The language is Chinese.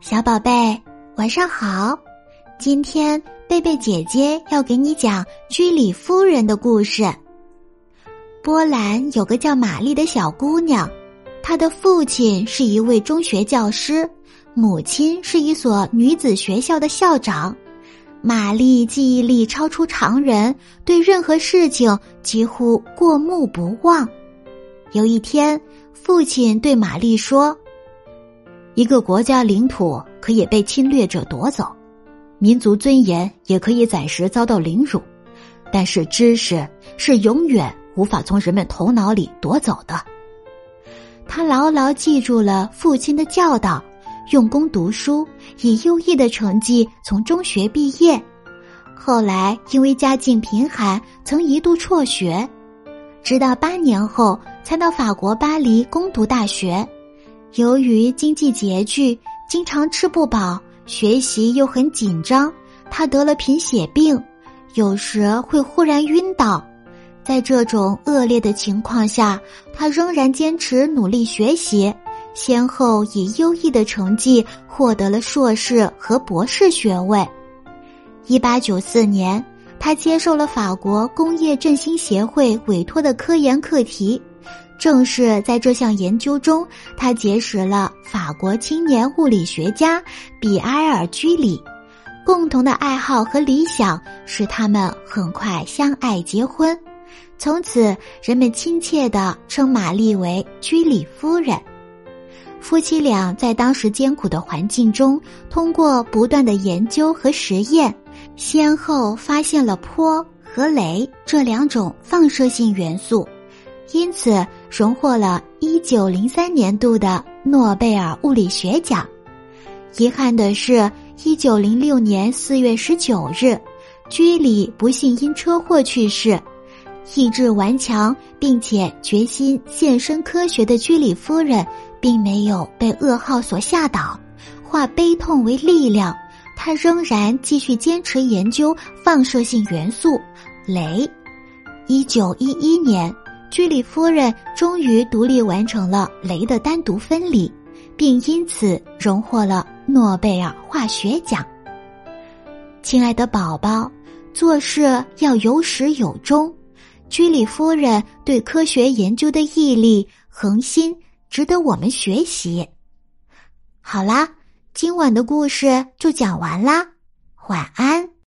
小宝贝，晚上好！今天贝贝姐姐要给你讲居里夫人的故事。波兰有个叫玛丽的小姑娘，她的父亲是一位中学教师，母亲是一所女子学校的校长。玛丽记忆力超出常人，对任何事情几乎过目不忘。有一天，父亲对玛丽说。一个国家领土可以被侵略者夺走，民族尊严也可以暂时遭到凌辱，但是知识是永远无法从人们头脑里夺走的。他牢牢记住了父亲的教导，用功读书，以优异的成绩从中学毕业。后来因为家境贫寒，曾一度辍学，直到八年后才到法国巴黎攻读大学。由于经济拮据，经常吃不饱，学习又很紧张，他得了贫血病，有时会忽然晕倒。在这种恶劣的情况下，他仍然坚持努力学习，先后以优异的成绩获得了硕士和博士学位。一八九四年，他接受了法国工业振兴协会委托的科研课题。正是在这项研究中，他结识了法国青年物理学家比埃尔·居里。共同的爱好和理想使他们很快相爱结婚。从此，人们亲切地称玛丽为居里夫人。夫妻俩在当时艰苦的环境中，通过不断的研究和实验，先后发现了钋和镭这两种放射性元素。因此，荣获了一九零三年度的诺贝尔物理学奖。遗憾的是，一九零六年四月十九日，居里不幸因车祸去世。意志顽强并且决心献身科学的居里夫人，并没有被噩耗所吓倒，化悲痛为力量。她仍然继续坚持研究放射性元素镭。一九一一年。居里夫人终于独立完成了镭的单独分离，并因此荣获了诺贝尔化学奖。亲爱的宝宝，做事要有始有终。居里夫人对科学研究的毅力、恒心，值得我们学习。好啦，今晚的故事就讲完啦，晚安。